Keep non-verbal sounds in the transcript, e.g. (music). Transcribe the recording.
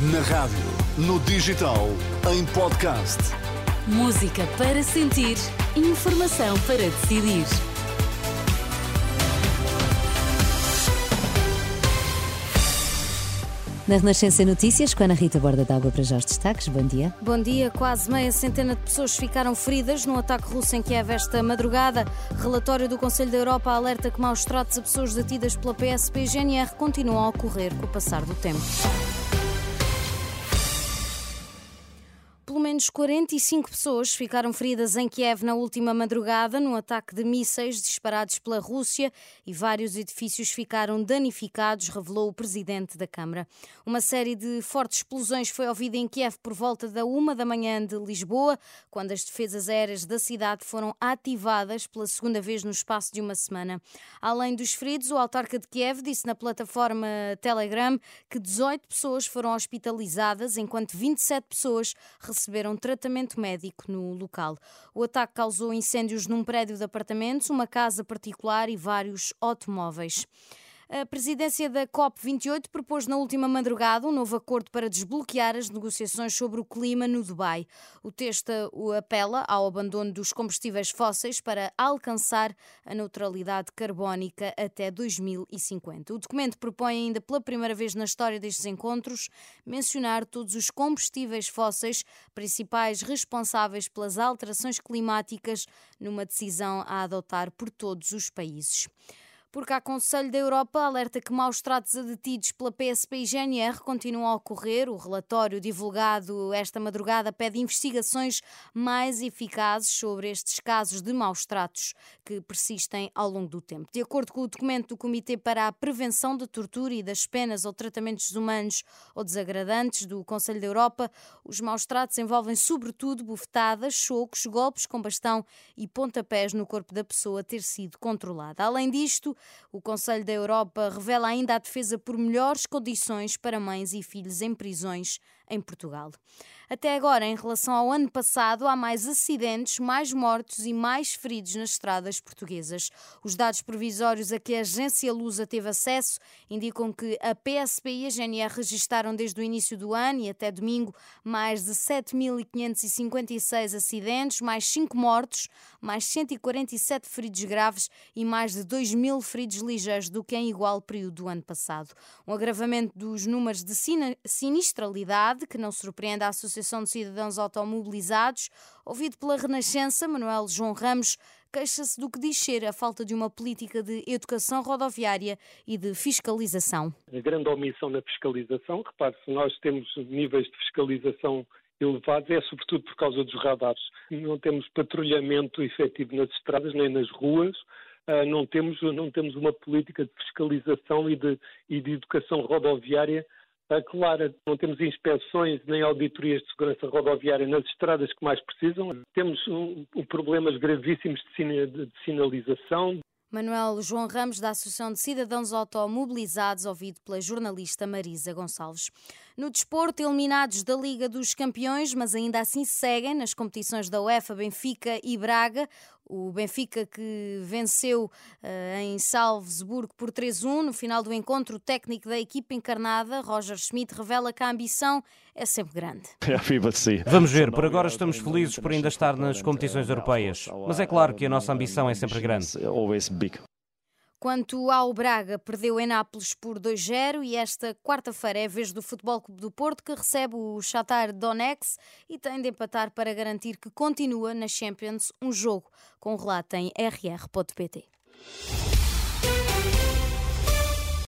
Na rádio, no digital, em podcast. Música para sentir, informação para decidir. Na Renascença Notícias, com a Ana Rita Borda d'Água para já os destaques. Bom dia. Bom dia. Quase meia centena de pessoas ficaram feridas no ataque russo em Kiev esta madrugada. Relatório do Conselho da Europa alerta que maus tratos a pessoas detidas pela PSP e GNR continuam a ocorrer com o passar do tempo. Menos 45 pessoas ficaram feridas em Kiev na última madrugada num ataque de mísseis disparados pela Rússia e vários edifícios ficaram danificados, revelou o presidente da Câmara. Uma série de fortes explosões foi ouvida em Kiev por volta da uma da manhã de Lisboa, quando as defesas aéreas da cidade foram ativadas pela segunda vez no espaço de uma semana. Além dos feridos, o autarca de Kiev disse na plataforma Telegram que 18 pessoas foram hospitalizadas, enquanto 27 pessoas receberam receberam tratamento médico no local. O ataque causou incêndios num prédio de apartamentos, uma casa particular e vários automóveis. A presidência da COP28 propôs na última madrugada um novo acordo para desbloquear as negociações sobre o clima no Dubai. O texto apela ao abandono dos combustíveis fósseis para alcançar a neutralidade carbónica até 2050. O documento propõe ainda pela primeira vez na história destes encontros mencionar todos os combustíveis fósseis principais responsáveis pelas alterações climáticas numa decisão a adotar por todos os países porque a Conselho da Europa alerta que maus tratos a detidos pela PSP e GNR continuam a ocorrer. O relatório divulgado esta madrugada pede investigações mais eficazes sobre estes casos de maus tratos que persistem ao longo do tempo. De acordo com o documento do Comitê para a Prevenção da Tortura e das Penas ou Tratamentos Humanos ou Desagradantes do Conselho da Europa, os maus tratos envolvem sobretudo bufetadas, chocos, golpes com bastão e pontapés no corpo da pessoa ter sido controlada. Além disto, o Conselho da Europa revela ainda a defesa por melhores condições para mães e filhos em prisões em Portugal. Até agora, em relação ao ano passado, há mais acidentes, mais mortos e mais feridos nas estradas portuguesas. Os dados provisórios a que a agência Lusa teve acesso indicam que a PSP e a GNR registaram desde o início do ano e até domingo mais de 7.556 acidentes, mais 5 mortos, mais 147 feridos graves e mais de 2 mil feridos ligeiros do que em igual período do ano passado. Um agravamento dos números de sinistralidade que não surpreende a Associação de Cidadãos Automobilizados, ouvido pela Renascença, Manuel João Ramos, queixa-se do que diz ser a falta de uma política de educação rodoviária e de fiscalização. A grande omissão na fiscalização, repare, se nós temos níveis de fiscalização elevados, é sobretudo por causa dos radares. Não temos patrulhamento efetivo nas estradas nem nas ruas, ah, não temos, não temos uma política de fiscalização e de, e de educação rodoviária clara. Não temos inspeções nem auditorias de segurança rodoviária nas estradas que mais precisam. Temos um, um problemas gravíssimos de, de sinalização. Manuel João Ramos, da Associação de Cidadãos Automobilizados, ouvido pela jornalista Marisa Gonçalves. No desporto, eliminados da Liga dos Campeões, mas ainda assim seguem nas competições da UEFA, Benfica e Braga. O Benfica que venceu uh, em Salzburgo por 3-1. No final do encontro, o técnico da equipe encarnada, Roger Schmidt, revela que a ambição é sempre grande. (laughs) Vamos ver, por agora estamos felizes por ainda estar nas competições europeias. Mas é claro que a nossa ambição é sempre grande. Quanto ao Braga, perdeu em Nápoles por 2-0 e esta quarta-feira é a vez do Futebol Clube do Porto que recebe o Shakhtar Donetsk e tem de empatar para garantir que continua na Champions um jogo com relato em rr.pt.